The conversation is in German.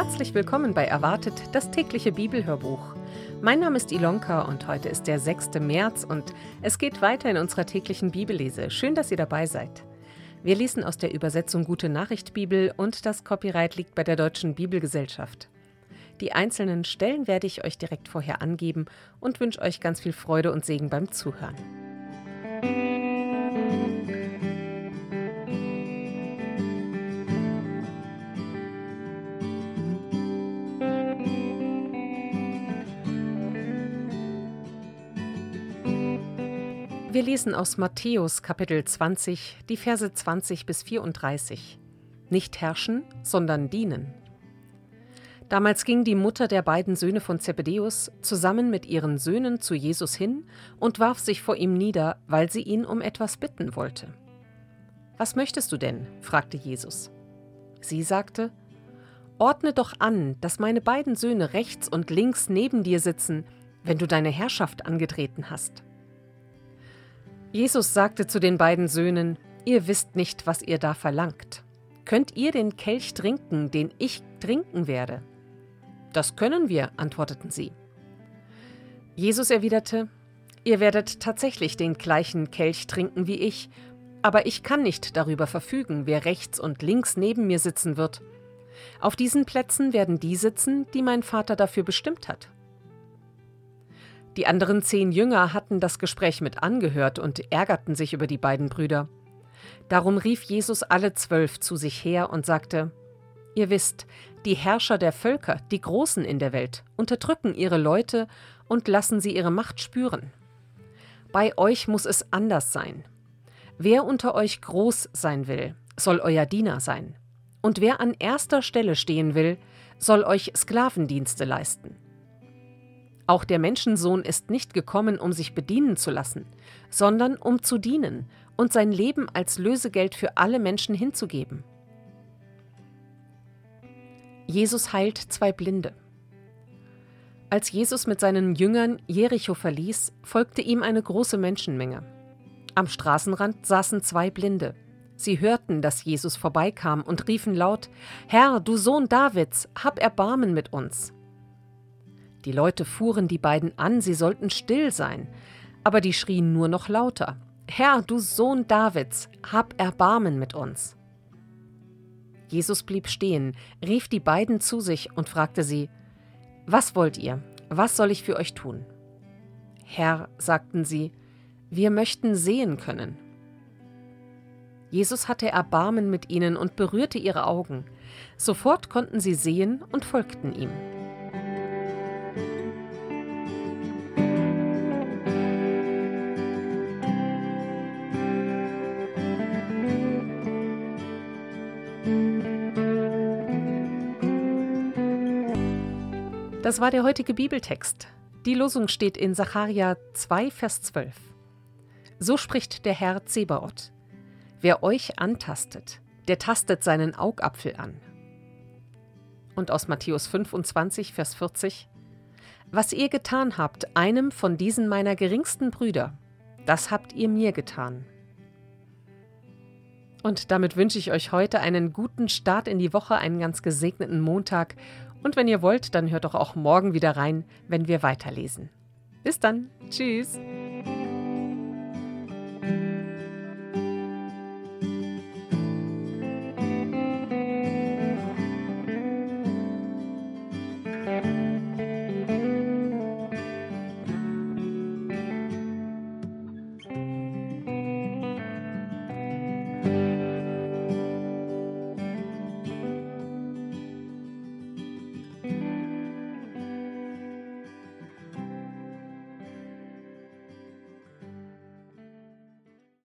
Herzlich willkommen bei Erwartet, das tägliche Bibelhörbuch. Mein Name ist Ilonka und heute ist der 6. März und es geht weiter in unserer täglichen Bibellese. Schön, dass ihr dabei seid. Wir lesen aus der Übersetzung Gute Nachricht Bibel und das Copyright liegt bei der Deutschen Bibelgesellschaft. Die einzelnen Stellen werde ich euch direkt vorher angeben und wünsche euch ganz viel Freude und Segen beim Zuhören. Wir lesen aus Matthäus Kapitel 20, die Verse 20 bis 34. Nicht herrschen, sondern dienen. Damals ging die Mutter der beiden Söhne von Zebedäus zusammen mit ihren Söhnen zu Jesus hin und warf sich vor ihm nieder, weil sie ihn um etwas bitten wollte. Was möchtest du denn? fragte Jesus. Sie sagte, Ordne doch an, dass meine beiden Söhne rechts und links neben dir sitzen, wenn du deine Herrschaft angetreten hast. Jesus sagte zu den beiden Söhnen, Ihr wisst nicht, was ihr da verlangt. Könnt ihr den Kelch trinken, den ich trinken werde? Das können wir, antworteten sie. Jesus erwiderte, Ihr werdet tatsächlich den gleichen Kelch trinken wie ich, aber ich kann nicht darüber verfügen, wer rechts und links neben mir sitzen wird. Auf diesen Plätzen werden die sitzen, die mein Vater dafür bestimmt hat. Die anderen zehn Jünger hatten das Gespräch mit angehört und ärgerten sich über die beiden Brüder. Darum rief Jesus alle zwölf zu sich her und sagte, Ihr wisst, die Herrscher der Völker, die Großen in der Welt, unterdrücken ihre Leute und lassen sie ihre Macht spüren. Bei euch muss es anders sein. Wer unter euch groß sein will, soll euer Diener sein. Und wer an erster Stelle stehen will, soll euch Sklavendienste leisten. Auch der Menschensohn ist nicht gekommen, um sich bedienen zu lassen, sondern um zu dienen und sein Leben als Lösegeld für alle Menschen hinzugeben. Jesus heilt zwei Blinde. Als Jesus mit seinen Jüngern Jericho verließ, folgte ihm eine große Menschenmenge. Am Straßenrand saßen zwei Blinde. Sie hörten, dass Jesus vorbeikam und riefen laut: Herr, du Sohn Davids, hab Erbarmen mit uns. Die Leute fuhren die beiden an, sie sollten still sein, aber die schrien nur noch lauter. Herr, du Sohn Davids, hab Erbarmen mit uns. Jesus blieb stehen, rief die beiden zu sich und fragte sie, Was wollt ihr? Was soll ich für euch tun? Herr, sagten sie, wir möchten sehen können. Jesus hatte Erbarmen mit ihnen und berührte ihre Augen. Sofort konnten sie sehen und folgten ihm. Das war der heutige Bibeltext. Die Losung steht in Sacharja 2, Vers 12. So spricht der Herr Zebaoth. Wer euch antastet, der tastet seinen Augapfel an. Und aus Matthäus 25, Vers 40. Was ihr getan habt, einem von diesen meiner geringsten Brüder, das habt ihr mir getan. Und damit wünsche ich euch heute einen guten Start in die Woche, einen ganz gesegneten Montag und wenn ihr wollt, dann hört doch auch morgen wieder rein, wenn wir weiterlesen. Bis dann. Tschüss.